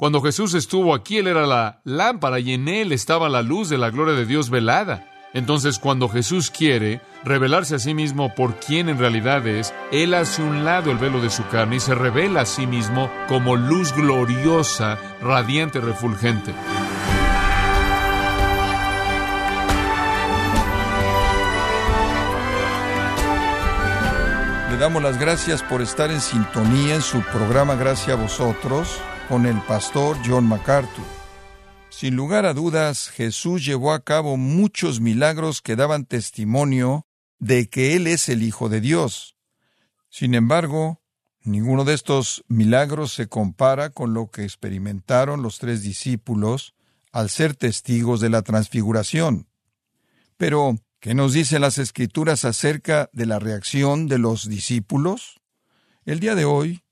Cuando Jesús estuvo aquí, Él era la lámpara y en Él estaba la luz de la gloria de Dios velada. Entonces, cuando Jesús quiere revelarse a sí mismo por quien en realidad es, Él hace un lado el velo de su carne y se revela a sí mismo como luz gloriosa, radiante, refulgente. Le damos las gracias por estar en sintonía en su programa Gracias a vosotros con el pastor John MacArthur. Sin lugar a dudas, Jesús llevó a cabo muchos milagros que daban testimonio de que Él es el Hijo de Dios. Sin embargo, ninguno de estos milagros se compara con lo que experimentaron los tres discípulos al ser testigos de la transfiguración. Pero, ¿qué nos dicen las escrituras acerca de la reacción de los discípulos? El día de hoy,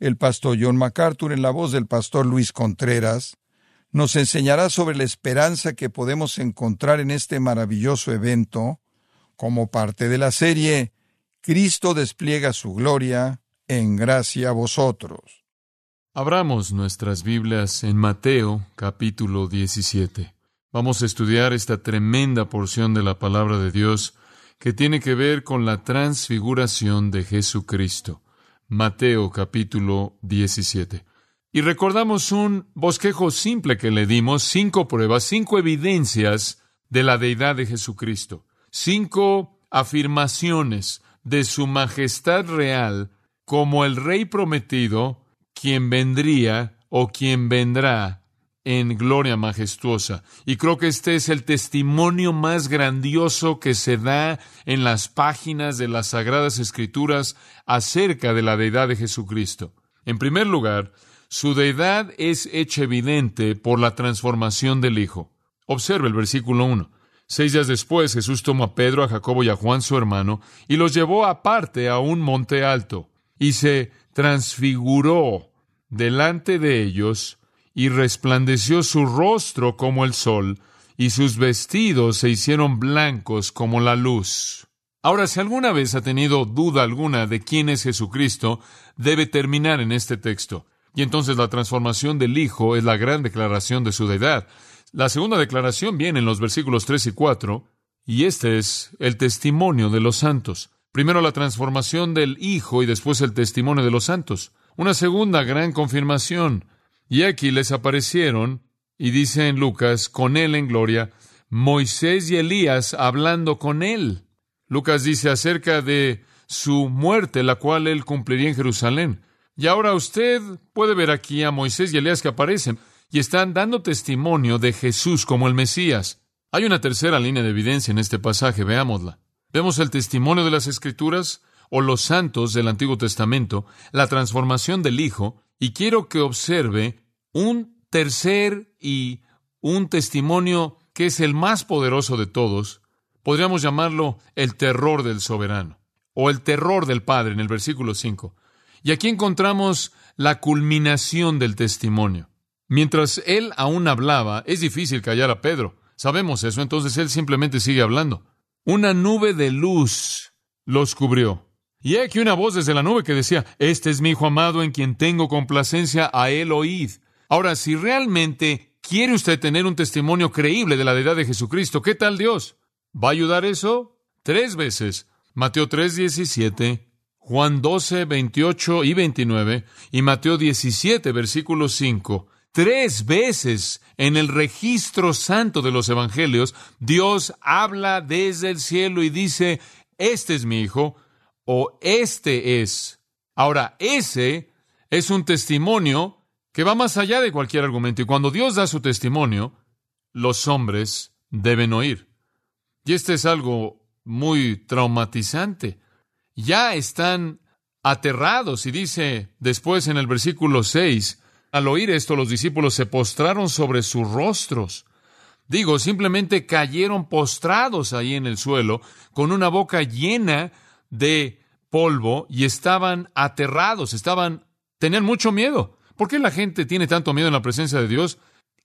el pastor John MacArthur, en la voz del pastor Luis Contreras, nos enseñará sobre la esperanza que podemos encontrar en este maravilloso evento, como parte de la serie Cristo despliega su gloria en gracia a vosotros. Abramos nuestras Biblias en Mateo capítulo 17. Vamos a estudiar esta tremenda porción de la palabra de Dios que tiene que ver con la transfiguración de Jesucristo. Mateo capítulo 17. Y recordamos un bosquejo simple que le dimos, cinco pruebas, cinco evidencias de la deidad de Jesucristo, cinco afirmaciones de su majestad real como el rey prometido, quien vendría o quien vendrá en gloria majestuosa. Y creo que este es el testimonio más grandioso que se da en las páginas de las Sagradas Escrituras acerca de la deidad de Jesucristo. En primer lugar, su deidad es hecha evidente por la transformación del Hijo. Observe el versículo 1. Seis días después Jesús tomó a Pedro, a Jacobo y a Juan su hermano, y los llevó aparte a un monte alto, y se transfiguró delante de ellos, y resplandeció su rostro como el sol, y sus vestidos se hicieron blancos como la luz. Ahora, si alguna vez ha tenido duda alguna de quién es Jesucristo, debe terminar en este texto. Y entonces la transformación del Hijo es la gran declaración de su deidad. La segunda declaración viene en los versículos 3 y 4, y este es el testimonio de los santos. Primero la transformación del Hijo y después el testimonio de los santos. Una segunda gran confirmación. Y aquí les aparecieron, y dice en Lucas, con él en gloria, Moisés y Elías hablando con él. Lucas dice acerca de su muerte, la cual él cumpliría en Jerusalén. Y ahora usted puede ver aquí a Moisés y Elías que aparecen y están dando testimonio de Jesús como el Mesías. Hay una tercera línea de evidencia en este pasaje, veámosla. Vemos el testimonio de las Escrituras o los santos del Antiguo Testamento, la transformación del Hijo, y quiero que observe un tercer y un testimonio que es el más poderoso de todos, podríamos llamarlo el terror del soberano, o el terror del Padre en el versículo 5. Y aquí encontramos la culminación del testimonio. Mientras él aún hablaba, es difícil callar a Pedro. Sabemos eso, entonces él simplemente sigue hablando. Una nube de luz los cubrió. Y aquí una voz desde la nube que decía, Este es mi Hijo amado en quien tengo complacencia, a él oíd. Ahora, si realmente quiere usted tener un testimonio creíble de la deidad de Jesucristo, ¿qué tal Dios? ¿Va a ayudar eso? Tres veces. Mateo 3, 17, Juan 12, 28 y 29 y Mateo 17, versículo 5. Tres veces en el registro santo de los evangelios, Dios habla desde el cielo y dice, este es mi hijo o este es. Ahora, ese es un testimonio que va más allá de cualquier argumento y cuando Dios da su testimonio, los hombres deben oír. Y este es algo muy traumatizante ya están aterrados. Y dice después en el versículo 6, al oír esto los discípulos se postraron sobre sus rostros. Digo, simplemente cayeron postrados ahí en el suelo, con una boca llena de polvo y estaban aterrados, estaban, tenían mucho miedo. ¿Por qué la gente tiene tanto miedo en la presencia de Dios?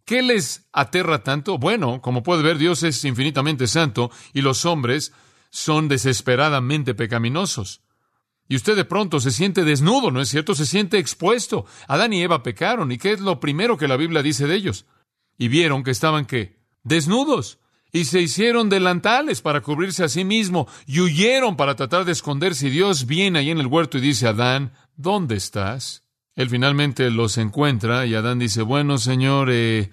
¿Qué les aterra tanto? Bueno, como puede ver, Dios es infinitamente santo y los hombres son desesperadamente pecaminosos. Y usted de pronto se siente desnudo, ¿no es cierto? Se siente expuesto. Adán y Eva pecaron. ¿Y qué es lo primero que la Biblia dice de ellos? Y vieron que estaban qué? Desnudos. Y se hicieron delantales para cubrirse a sí mismo y huyeron para tratar de esconderse. Y Dios viene ahí en el huerto y dice Adán, ¿dónde estás? Él finalmente los encuentra y Adán dice, bueno, Señor, eh,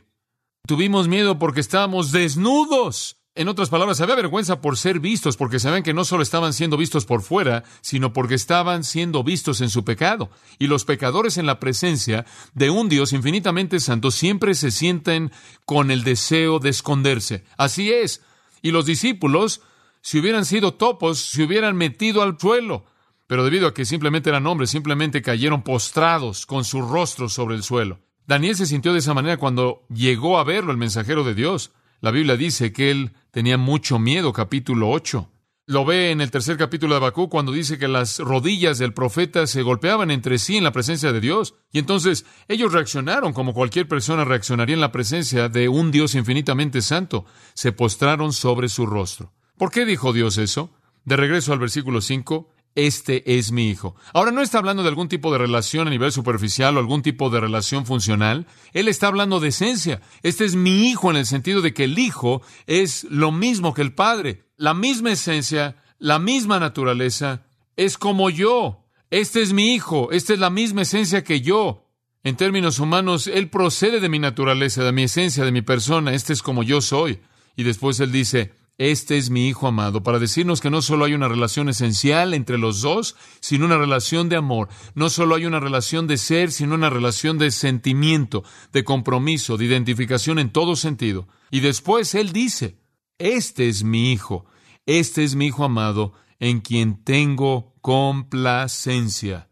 tuvimos miedo porque estábamos desnudos. En otras palabras, había vergüenza por ser vistos, porque saben que no solo estaban siendo vistos por fuera, sino porque estaban siendo vistos en su pecado. Y los pecadores en la presencia de un Dios infinitamente santo siempre se sienten con el deseo de esconderse. Así es. Y los discípulos, si hubieran sido topos, se hubieran metido al suelo. Pero debido a que simplemente eran hombres, simplemente cayeron postrados con sus rostros sobre el suelo. Daniel se sintió de esa manera cuando llegó a verlo el mensajero de Dios. La Biblia dice que él tenía mucho miedo, capítulo 8. Lo ve en el tercer capítulo de Bakú cuando dice que las rodillas del profeta se golpeaban entre sí en la presencia de Dios. Y entonces ellos reaccionaron como cualquier persona reaccionaría en la presencia de un Dios infinitamente santo. Se postraron sobre su rostro. ¿Por qué dijo Dios eso? De regreso al versículo 5, este es mi hijo. Ahora no está hablando de algún tipo de relación a nivel superficial o algún tipo de relación funcional. Él está hablando de esencia. Este es mi hijo en el sentido de que el hijo es lo mismo que el padre. La misma esencia, la misma naturaleza. Es como yo. Este es mi hijo. Esta es la misma esencia que yo. En términos humanos, él procede de mi naturaleza, de mi esencia, de mi persona. Este es como yo soy. Y después él dice, este es mi Hijo amado, para decirnos que no solo hay una relación esencial entre los dos, sino una relación de amor. No solo hay una relación de ser, sino una relación de sentimiento, de compromiso, de identificación en todo sentido. Y después Él dice, este es mi Hijo, este es mi Hijo amado, en quien tengo complacencia.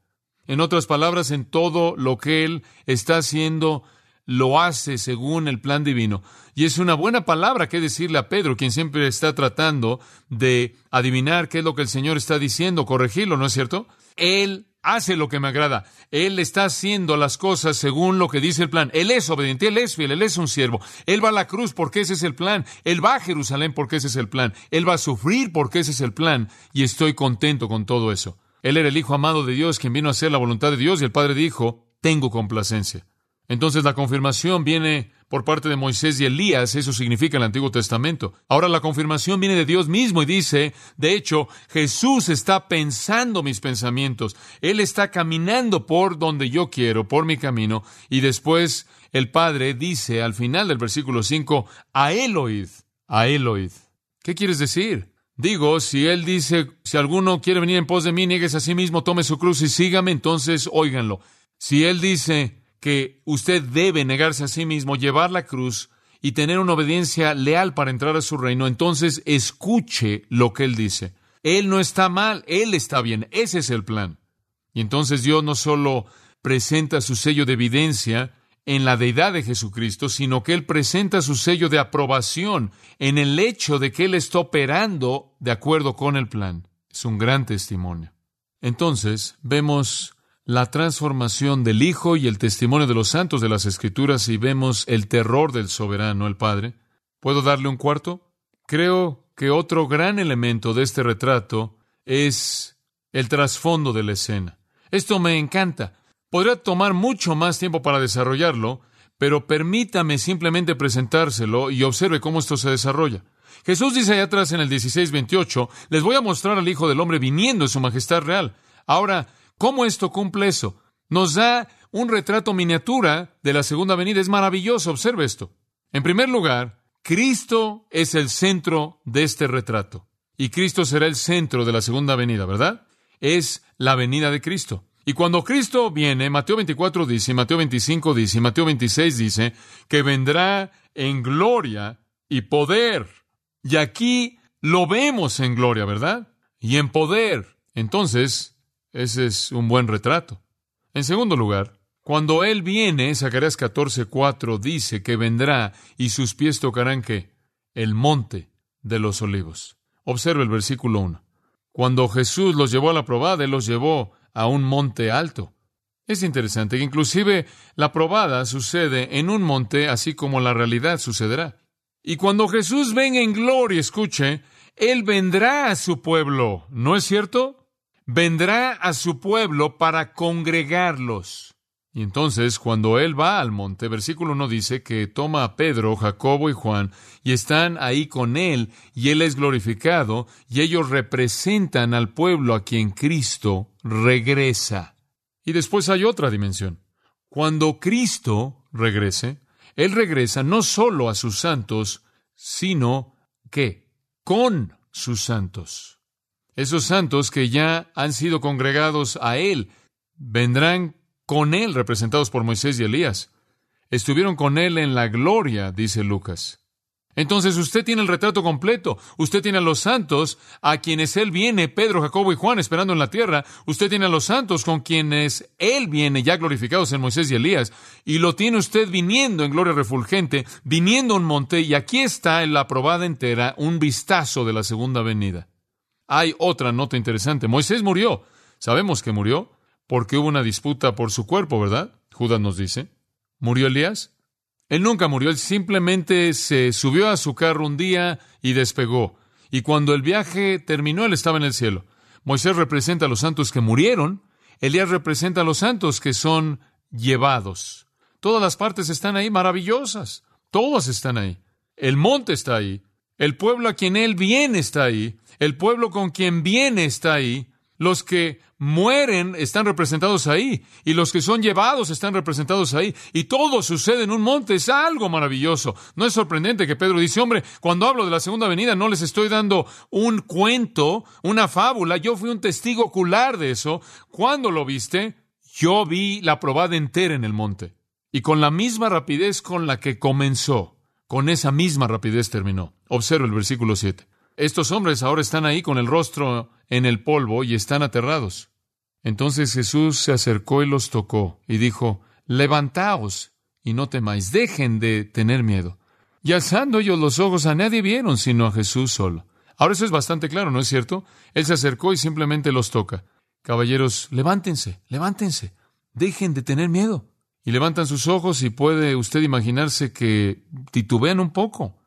En otras palabras, en todo lo que Él está haciendo, lo hace según el plan divino. Y es una buena palabra que decirle a Pedro, quien siempre está tratando de adivinar qué es lo que el Señor está diciendo, corregirlo, ¿no es cierto? Él hace lo que me agrada. Él está haciendo las cosas según lo que dice el plan. Él es obediente, Él es fiel, Él es un siervo. Él va a la cruz porque ese es el plan. Él va a Jerusalén porque ese es el plan. Él va a sufrir porque ese es el plan. Y estoy contento con todo eso. Él era el Hijo amado de Dios, quien vino a hacer la voluntad de Dios, y el Padre dijo, tengo complacencia. Entonces la confirmación viene por parte de Moisés y Elías, eso significa el Antiguo Testamento. Ahora la confirmación viene de Dios mismo y dice, de hecho, Jesús está pensando mis pensamientos, Él está caminando por donde yo quiero, por mi camino, y después el Padre dice al final del versículo 5, a Él oíd, a Él oíd. ¿Qué quieres decir? Digo, si Él dice, si alguno quiere venir en pos de mí, niegues a sí mismo, tome su cruz y sígame, entonces óiganlo. Si Él dice, que usted debe negarse a sí mismo, llevar la cruz y tener una obediencia leal para entrar a su reino, entonces escuche lo que Él dice. Él no está mal, Él está bien, ese es el plan. Y entonces Dios no solo presenta su sello de evidencia en la deidad de Jesucristo, sino que Él presenta su sello de aprobación en el hecho de que Él está operando de acuerdo con el plan. Es un gran testimonio. Entonces vemos la transformación del Hijo y el testimonio de los santos de las Escrituras y vemos el terror del soberano, el Padre. ¿Puedo darle un cuarto? Creo que otro gran elemento de este retrato es el trasfondo de la escena. Esto me encanta. Podría tomar mucho más tiempo para desarrollarlo, pero permítame simplemente presentárselo y observe cómo esto se desarrolla. Jesús dice allá atrás en el 16:28, les voy a mostrar al Hijo del Hombre viniendo en su majestad real. Ahora, ¿Cómo esto cumple eso? Nos da un retrato miniatura de la segunda venida. Es maravilloso, observe esto. En primer lugar, Cristo es el centro de este retrato. Y Cristo será el centro de la segunda venida, ¿verdad? Es la venida de Cristo. Y cuando Cristo viene, Mateo 24 dice, Mateo 25 dice, Mateo 26 dice, que vendrá en gloria y poder. Y aquí lo vemos en gloria, ¿verdad? Y en poder. Entonces, ese es un buen retrato. En segundo lugar, cuando Él viene, Zacarías 14:4 dice que vendrá y sus pies tocarán que el monte de los olivos. Observe el versículo 1. Cuando Jesús los llevó a la probada, Él los llevó a un monte alto. Es interesante que inclusive la probada sucede en un monte, así como la realidad sucederá. Y cuando Jesús venga en gloria, escuche, Él vendrá a su pueblo, ¿no es cierto? Vendrá a su pueblo para congregarlos. Y entonces, cuando él va al monte, versículo 1 dice que toma a Pedro, Jacobo y Juan, y están ahí con él, y él es glorificado, y ellos representan al pueblo a quien Cristo regresa. Y después hay otra dimensión. Cuando Cristo regrese, él regresa no solo a sus santos, sino que con sus santos. Esos santos que ya han sido congregados a Él vendrán con Él, representados por Moisés y Elías. Estuvieron con Él en la gloria, dice Lucas. Entonces usted tiene el retrato completo. Usted tiene a los santos a quienes Él viene, Pedro, Jacobo y Juan, esperando en la tierra. Usted tiene a los santos con quienes Él viene, ya glorificados en Moisés y Elías. Y lo tiene usted viniendo en gloria refulgente, viniendo a un monte. Y aquí está en la probada entera un vistazo de la segunda venida. Hay otra nota interesante. Moisés murió. Sabemos que murió porque hubo una disputa por su cuerpo, ¿verdad? Judas nos dice. ¿Murió Elías? Él nunca murió, él simplemente se subió a su carro un día y despegó. Y cuando el viaje terminó, él estaba en el cielo. Moisés representa a los santos que murieron, Elías representa a los santos que son llevados. Todas las partes están ahí maravillosas, todas están ahí. El monte está ahí, el pueblo a quien él viene está ahí, el pueblo con quien viene está ahí, los que mueren están representados ahí y los que son llevados están representados ahí y todo sucede en un monte. Es algo maravilloso. No es sorprendente que Pedro dice, hombre, cuando hablo de la segunda venida no les estoy dando un cuento, una fábula. Yo fui un testigo ocular de eso. ¿Cuándo lo viste? Yo vi la probada entera en el monte. Y con la misma rapidez con la que comenzó, con esa misma rapidez terminó. Observa el versículo 7. Estos hombres ahora están ahí con el rostro en el polvo y están aterrados. Entonces Jesús se acercó y los tocó y dijo, Levantaos y no temáis, dejen de tener miedo. Y alzando ellos los ojos a nadie vieron sino a Jesús solo. Ahora eso es bastante claro, ¿no es cierto? Él se acercó y simplemente los toca. Caballeros, levántense, levántense, dejen de tener miedo. Y levantan sus ojos y puede usted imaginarse que titubean un poco.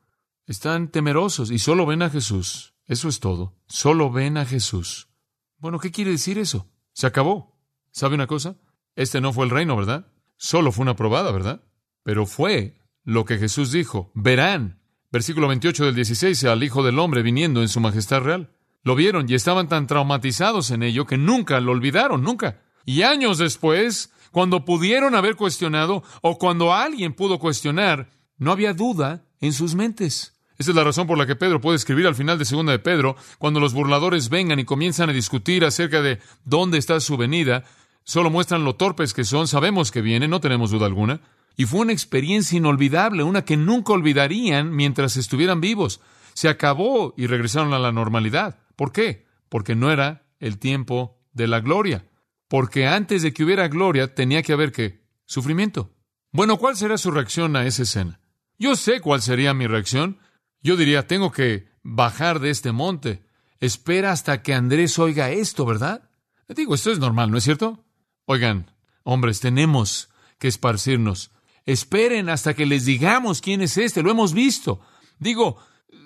Están temerosos y solo ven a Jesús. Eso es todo. Solo ven a Jesús. Bueno, ¿qué quiere decir eso? Se acabó. ¿Sabe una cosa? Este no fue el reino, ¿verdad? Solo fue una probada, ¿verdad? Pero fue lo que Jesús dijo. Verán. Versículo 28 del 16 al Hijo del Hombre viniendo en su majestad real. Lo vieron y estaban tan traumatizados en ello que nunca lo olvidaron, nunca. Y años después, cuando pudieron haber cuestionado o cuando alguien pudo cuestionar, no había duda en sus mentes. Esa es la razón por la que Pedro puede escribir al final de segunda de Pedro, cuando los burladores vengan y comienzan a discutir acerca de dónde está su venida, solo muestran lo torpes que son, sabemos que viene, no tenemos duda alguna. Y fue una experiencia inolvidable, una que nunca olvidarían mientras estuvieran vivos. Se acabó y regresaron a la normalidad. ¿Por qué? Porque no era el tiempo de la gloria. Porque antes de que hubiera gloria tenía que haber qué? Sufrimiento. Bueno, ¿cuál será su reacción a esa escena? Yo sé cuál sería mi reacción. Yo diría, tengo que bajar de este monte. Espera hasta que Andrés oiga esto, ¿verdad? Digo, esto es normal, ¿no es cierto? Oigan, hombres, tenemos que esparcirnos. Esperen hasta que les digamos quién es este, lo hemos visto. Digo,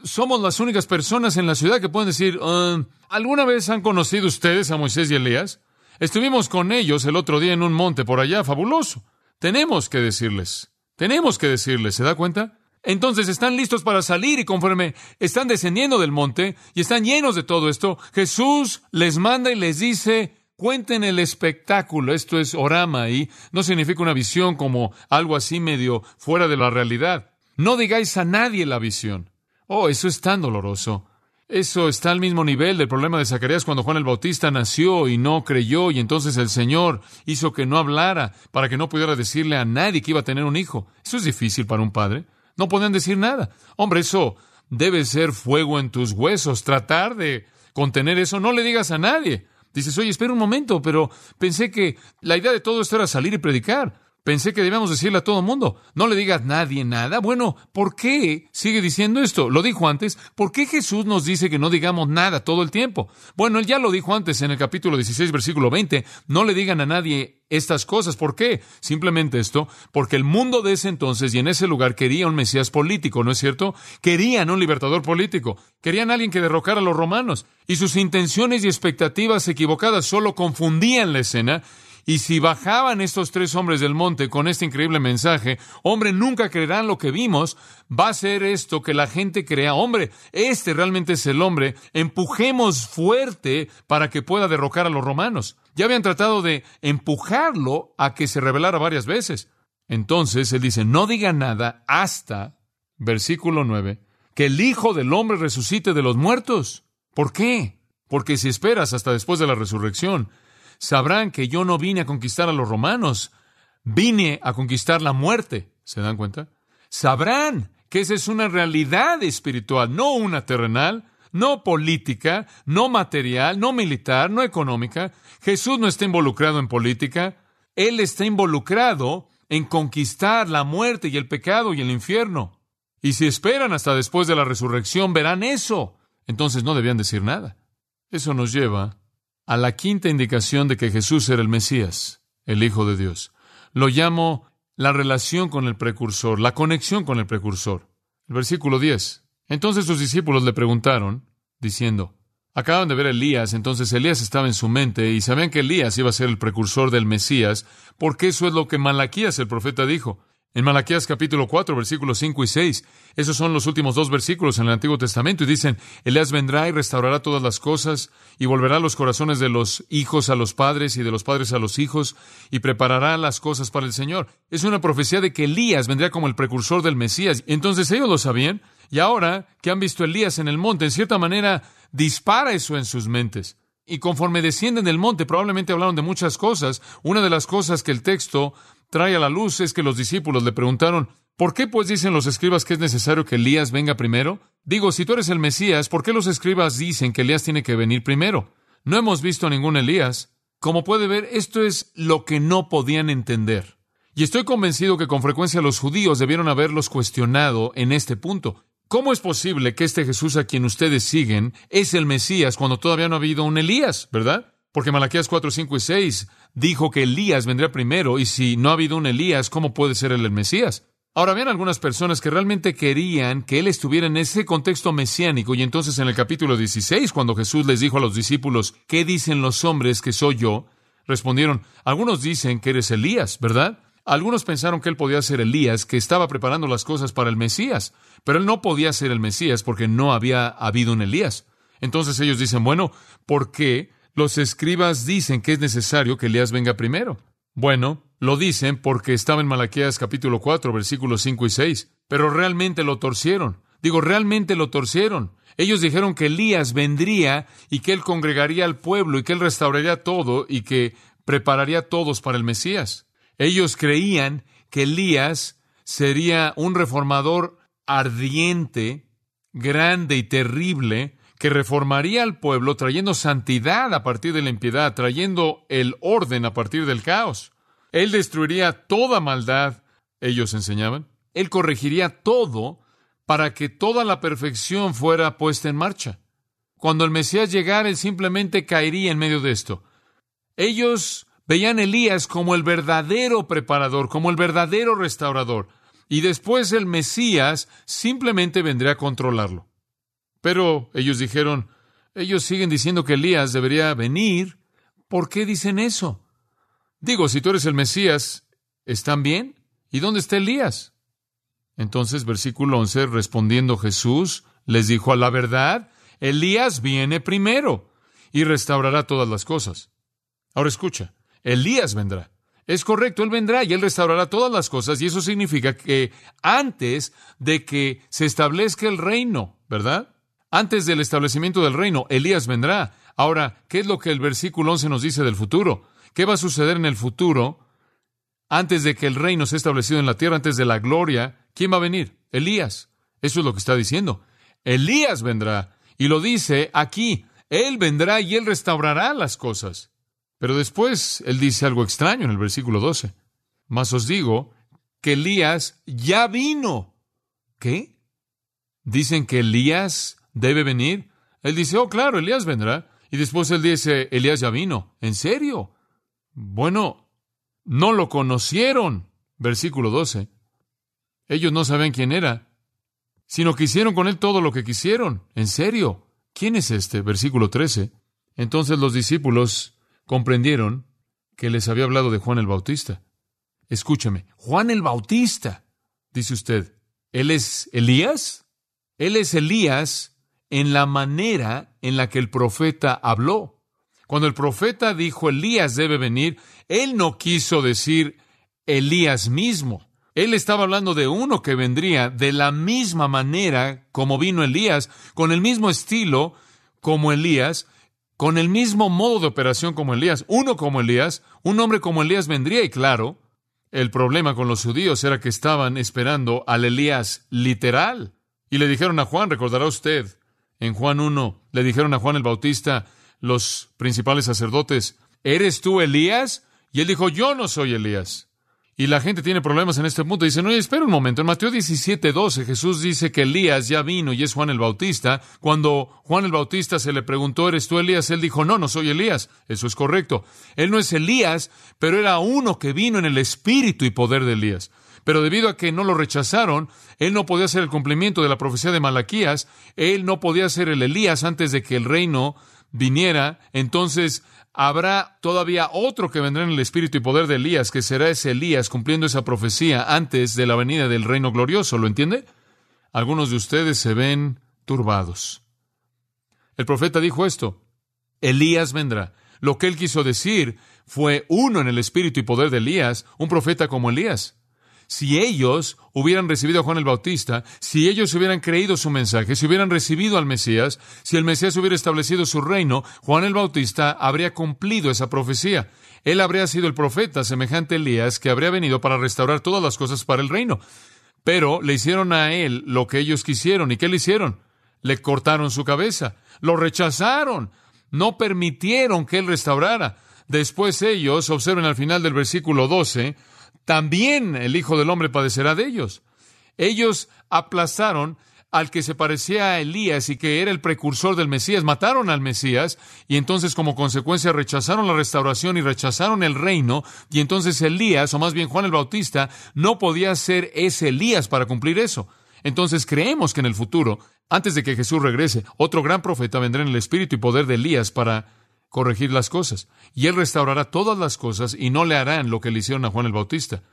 somos las únicas personas en la ciudad que pueden decir, ah, ¿alguna vez han conocido ustedes a Moisés y Elías? Estuvimos con ellos el otro día en un monte por allá, fabuloso. Tenemos que decirles, tenemos que decirles, ¿se da cuenta? Entonces están listos para salir y conforme están descendiendo del monte y están llenos de todo esto, Jesús les manda y les dice, cuenten el espectáculo. Esto es orama y no significa una visión como algo así medio fuera de la realidad. No digáis a nadie la visión. Oh, eso es tan doloroso. Eso está al mismo nivel del problema de Zacarías cuando Juan el Bautista nació y no creyó y entonces el Señor hizo que no hablara para que no pudiera decirle a nadie que iba a tener un hijo. Eso es difícil para un padre. No pueden decir nada. Hombre, eso debe ser fuego en tus huesos. Tratar de contener eso, no le digas a nadie. Dices, oye, espera un momento, pero pensé que la idea de todo esto era salir y predicar. Pensé que debíamos decirle a todo el mundo, no le digas a nadie nada. Bueno, ¿por qué sigue diciendo esto? Lo dijo antes. ¿Por qué Jesús nos dice que no digamos nada todo el tiempo? Bueno, él ya lo dijo antes en el capítulo 16, versículo 20. No le digan a nadie estas cosas. ¿Por qué? Simplemente esto, porque el mundo de ese entonces y en ese lugar quería un Mesías político, ¿no es cierto? Querían un libertador político. Querían alguien que derrocara a los romanos. Y sus intenciones y expectativas equivocadas solo confundían la escena y si bajaban estos tres hombres del monte con este increíble mensaje, hombre, nunca creerán lo que vimos, va a ser esto que la gente crea, hombre, este realmente es el hombre, empujemos fuerte para que pueda derrocar a los romanos. Ya habían tratado de empujarlo a que se rebelara varias veces. Entonces él dice, no diga nada hasta, versículo 9, que el Hijo del Hombre resucite de los muertos. ¿Por qué? Porque si esperas hasta después de la resurrección, sabrán que yo no vine a conquistar a los romanos, vine a conquistar la muerte. ¿Se dan cuenta? Sabrán que esa es una realidad espiritual, no una terrenal, no política, no material, no militar, no económica. Jesús no está involucrado en política, Él está involucrado en conquistar la muerte y el pecado y el infierno. Y si esperan hasta después de la resurrección, verán eso. Entonces no debían decir nada. Eso nos lleva a la quinta indicación de que Jesús era el Mesías, el Hijo de Dios. Lo llamo la relación con el precursor, la conexión con el precursor. El versículo 10. Entonces sus discípulos le preguntaron, diciendo, acaban de ver a Elías, entonces Elías estaba en su mente y sabían que Elías iba a ser el precursor del Mesías, porque eso es lo que Malaquías el profeta dijo. En Malaquías capítulo 4, versículos 5 y 6, esos son los últimos dos versículos en el Antiguo Testamento, y dicen, Elías vendrá y restaurará todas las cosas, y volverá los corazones de los hijos a los padres y de los padres a los hijos, y preparará las cosas para el Señor. Es una profecía de que Elías vendría como el precursor del Mesías. Entonces ellos lo sabían, y ahora que han visto a Elías en el monte, en cierta manera dispara eso en sus mentes. Y conforme descienden del monte, probablemente hablaron de muchas cosas. Una de las cosas que el texto trae a la luz es que los discípulos le preguntaron, ¿por qué pues dicen los escribas que es necesario que Elías venga primero? Digo, si tú eres el Mesías, ¿por qué los escribas dicen que Elías tiene que venir primero? No hemos visto a ningún Elías. Como puede ver, esto es lo que no podían entender. Y estoy convencido que con frecuencia los judíos debieron haberlos cuestionado en este punto. ¿Cómo es posible que este Jesús a quien ustedes siguen es el Mesías cuando todavía no ha habido un Elías, verdad? Porque Malaquías 4, 5 y 6 dijo que Elías vendría primero, y si no ha habido un Elías, ¿cómo puede ser él el Mesías? Ahora, habían algunas personas que realmente querían que él estuviera en ese contexto mesiánico, y entonces en el capítulo 16, cuando Jesús les dijo a los discípulos, ¿qué dicen los hombres que soy yo? Respondieron, algunos dicen que eres Elías, ¿verdad? Algunos pensaron que él podía ser Elías, que estaba preparando las cosas para el Mesías, pero él no podía ser el Mesías porque no había habido un Elías. Entonces ellos dicen, bueno, ¿por qué los escribas dicen que es necesario que Elías venga primero. Bueno, lo dicen porque estaba en Malaquías capítulo 4, versículos 5 y 6, pero realmente lo torcieron. Digo, realmente lo torcieron. Ellos dijeron que Elías vendría y que él congregaría al pueblo y que él restauraría todo y que prepararía a todos para el Mesías. Ellos creían que Elías sería un reformador ardiente, grande y terrible, que reformaría al pueblo trayendo santidad a partir de la impiedad, trayendo el orden a partir del caos. Él destruiría toda maldad, ellos enseñaban. Él corregiría todo para que toda la perfección fuera puesta en marcha. Cuando el Mesías llegara, él simplemente caería en medio de esto. Ellos veían a Elías como el verdadero preparador, como el verdadero restaurador, y después el Mesías simplemente vendría a controlarlo. Pero ellos dijeron, ellos siguen diciendo que Elías debería venir. ¿Por qué dicen eso? Digo, si tú eres el Mesías, ¿están bien? ¿Y dónde está Elías? Entonces, versículo 11, respondiendo Jesús, les dijo a la verdad, Elías viene primero y restaurará todas las cosas. Ahora escucha, Elías vendrá. Es correcto, Él vendrá y Él restaurará todas las cosas y eso significa que antes de que se establezca el reino, ¿verdad? Antes del establecimiento del reino, Elías vendrá. Ahora, ¿qué es lo que el versículo 11 nos dice del futuro? ¿Qué va a suceder en el futuro antes de que el reino sea establecido en la tierra, antes de la gloria? ¿Quién va a venir? Elías. Eso es lo que está diciendo. Elías vendrá. Y lo dice aquí. Él vendrá y él restaurará las cosas. Pero después él dice algo extraño en el versículo 12. Mas os digo que Elías ya vino. ¿Qué? ¿Dicen que Elías debe venir? Él dice, oh, claro, Elías vendrá. Y después él dice, Elías ya vino. ¿En serio? Bueno, no lo conocieron. Versículo 12. Ellos no saben quién era, sino que hicieron con él todo lo que quisieron. ¿En serio? ¿Quién es este? Versículo 13. Entonces los discípulos comprendieron que les había hablado de Juan el Bautista. Escúcheme, Juan el Bautista, dice usted, ¿él es Elías? Él es Elías en la manera en la que el profeta habló. Cuando el profeta dijo Elías debe venir, él no quiso decir Elías mismo. Él estaba hablando de uno que vendría de la misma manera como vino Elías, con el mismo estilo como Elías, con el mismo modo de operación como Elías. Uno como Elías, un hombre como Elías vendría y claro, el problema con los judíos era que estaban esperando al Elías literal. Y le dijeron a Juan, recordará usted, en Juan 1, le dijeron a Juan el Bautista, los principales sacerdotes, ¿eres tú Elías? Y él dijo, yo no soy Elías. Y la gente tiene problemas en este punto. Dice, no, espera un momento. En Mateo 17, 12, Jesús dice que Elías ya vino y es Juan el Bautista. Cuando Juan el Bautista se le preguntó, ¿eres tú Elías? Él dijo, no, no soy Elías. Eso es correcto. Él no es Elías, pero era uno que vino en el espíritu y poder de Elías. Pero debido a que no lo rechazaron, él no podía hacer el cumplimiento de la profecía de Malaquías, él no podía ser el Elías antes de que el reino viniera. Entonces, habrá todavía otro que vendrá en el espíritu y poder de Elías, que será ese Elías cumpliendo esa profecía antes de la venida del reino glorioso. ¿Lo entiende? Algunos de ustedes se ven turbados. El profeta dijo esto, Elías vendrá. Lo que él quiso decir fue uno en el espíritu y poder de Elías, un profeta como Elías. Si ellos hubieran recibido a Juan el Bautista, si ellos hubieran creído su mensaje, si hubieran recibido al Mesías, si el Mesías hubiera establecido su reino, Juan el Bautista habría cumplido esa profecía. Él habría sido el profeta semejante a Elías que habría venido para restaurar todas las cosas para el reino. Pero le hicieron a él lo que ellos quisieron. ¿Y qué le hicieron? Le cortaron su cabeza. Lo rechazaron. No permitieron que él restaurara. Después ellos, observen al final del versículo 12, también el Hijo del Hombre padecerá de ellos. Ellos aplazaron al que se parecía a Elías y que era el precursor del Mesías, mataron al Mesías y entonces como consecuencia rechazaron la restauración y rechazaron el reino y entonces Elías, o más bien Juan el Bautista, no podía ser ese Elías para cumplir eso. Entonces creemos que en el futuro, antes de que Jesús regrese, otro gran profeta vendrá en el espíritu y poder de Elías para corregir las cosas. Y Él restaurará todas las cosas y no le harán lo que le hicieron a Juan el Bautista.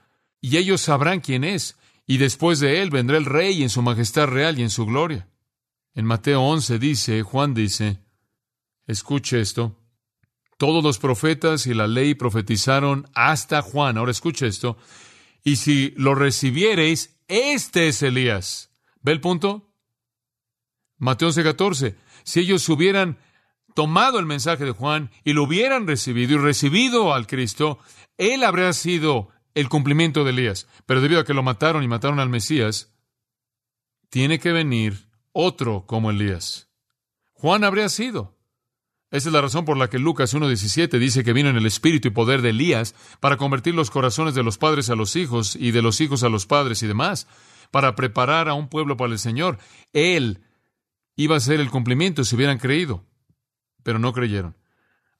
Y ellos sabrán quién es. Y después de Él vendrá el Rey en su majestad real y en su gloria. En Mateo 11 dice, Juan dice, escuche esto, todos los profetas y la ley profetizaron hasta Juan. Ahora escuche esto. Y si lo recibiereis, este es Elías. ¿Ve el punto? Mateo 11, 14. Si ellos hubieran tomado el mensaje de Juan y lo hubieran recibido y recibido al Cristo, él habría sido el cumplimiento de Elías. Pero debido a que lo mataron y mataron al Mesías, tiene que venir otro como Elías. Juan habría sido. Esa es la razón por la que Lucas 1.17 dice que vino en el espíritu y poder de Elías para convertir los corazones de los padres a los hijos y de los hijos a los padres y demás, para preparar a un pueblo para el Señor. Él iba a ser el cumplimiento si hubieran creído pero no creyeron.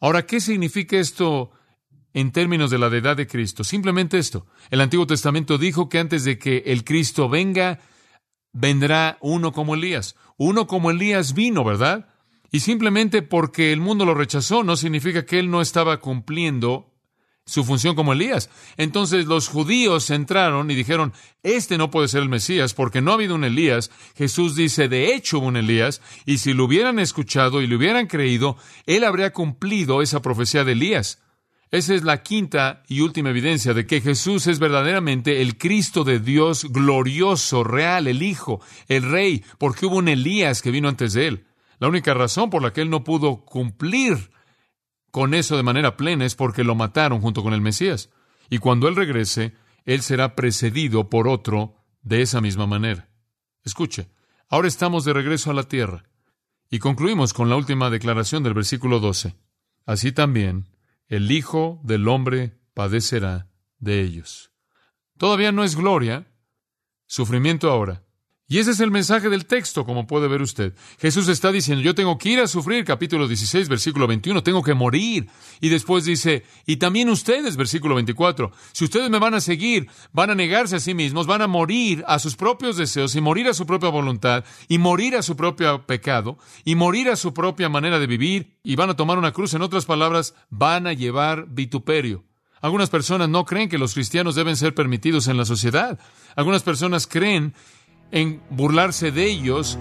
Ahora, ¿qué significa esto en términos de la deidad de Cristo? Simplemente esto. El Antiguo Testamento dijo que antes de que el Cristo venga, vendrá uno como Elías. Uno como Elías vino, ¿verdad? Y simplemente porque el mundo lo rechazó no significa que él no estaba cumpliendo su función como Elías. Entonces los judíos entraron y dijeron, este no puede ser el Mesías porque no ha habido un Elías. Jesús dice, de hecho hubo un Elías, y si lo hubieran escuchado y le hubieran creído, él habría cumplido esa profecía de Elías. Esa es la quinta y última evidencia de que Jesús es verdaderamente el Cristo de Dios glorioso, real, el Hijo, el Rey, porque hubo un Elías que vino antes de él. La única razón por la que él no pudo cumplir con eso de manera plena es porque lo mataron junto con el Mesías. Y cuando Él regrese, Él será precedido por otro de esa misma manera. Escuche, ahora estamos de regreso a la tierra. Y concluimos con la última declaración del versículo 12. Así también el Hijo del Hombre padecerá de ellos. Todavía no es gloria, sufrimiento ahora. Y ese es el mensaje del texto, como puede ver usted. Jesús está diciendo, yo tengo que ir a sufrir, capítulo 16, versículo 21, tengo que morir. Y después dice, y también ustedes, versículo 24, si ustedes me van a seguir, van a negarse a sí mismos, van a morir a sus propios deseos y morir a su propia voluntad y morir a su propio pecado y morir a su propia manera de vivir y van a tomar una cruz. En otras palabras, van a llevar vituperio. Algunas personas no creen que los cristianos deben ser permitidos en la sociedad. Algunas personas creen en burlarse de ellos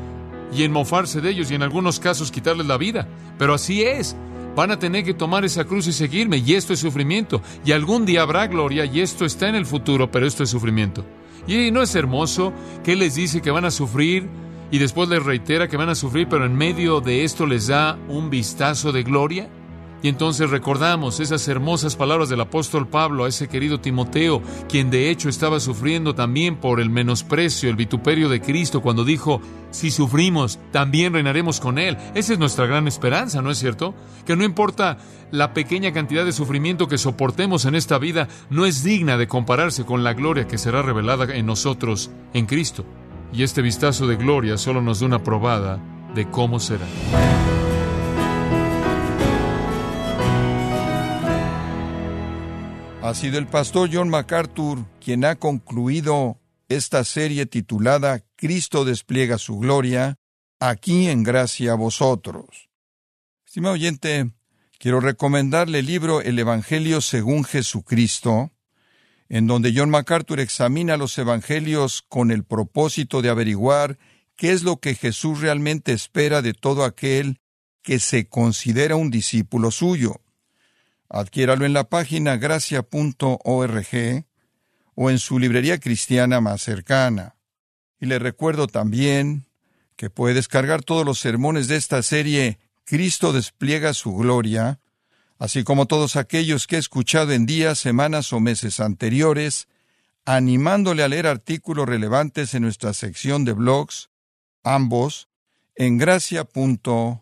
y en mofarse de ellos y en algunos casos quitarles la vida. Pero así es. Van a tener que tomar esa cruz y seguirme y esto es sufrimiento. Y algún día habrá gloria y esto está en el futuro, pero esto es sufrimiento. Y no es hermoso que les dice que van a sufrir y después les reitera que van a sufrir, pero en medio de esto les da un vistazo de gloria. Y entonces recordamos esas hermosas palabras del apóstol Pablo a ese querido Timoteo, quien de hecho estaba sufriendo también por el menosprecio, el vituperio de Cristo, cuando dijo, si sufrimos, también reinaremos con Él. Esa es nuestra gran esperanza, ¿no es cierto? Que no importa la pequeña cantidad de sufrimiento que soportemos en esta vida, no es digna de compararse con la gloria que será revelada en nosotros, en Cristo. Y este vistazo de gloria solo nos da una probada de cómo será. Ha sido el pastor John MacArthur quien ha concluido esta serie titulada Cristo despliega su gloria, aquí en gracia a vosotros. Estimado oyente, quiero recomendarle el libro El Evangelio según Jesucristo, en donde John MacArthur examina los evangelios con el propósito de averiguar qué es lo que Jesús realmente espera de todo aquel que se considera un discípulo suyo. Adquiéralo en la página gracia.org o en su librería cristiana más cercana. Y le recuerdo también que puede descargar todos los sermones de esta serie Cristo despliega su gloria, así como todos aquellos que he escuchado en días, semanas o meses anteriores, animándole a leer artículos relevantes en nuestra sección de blogs, ambos en gracia.org.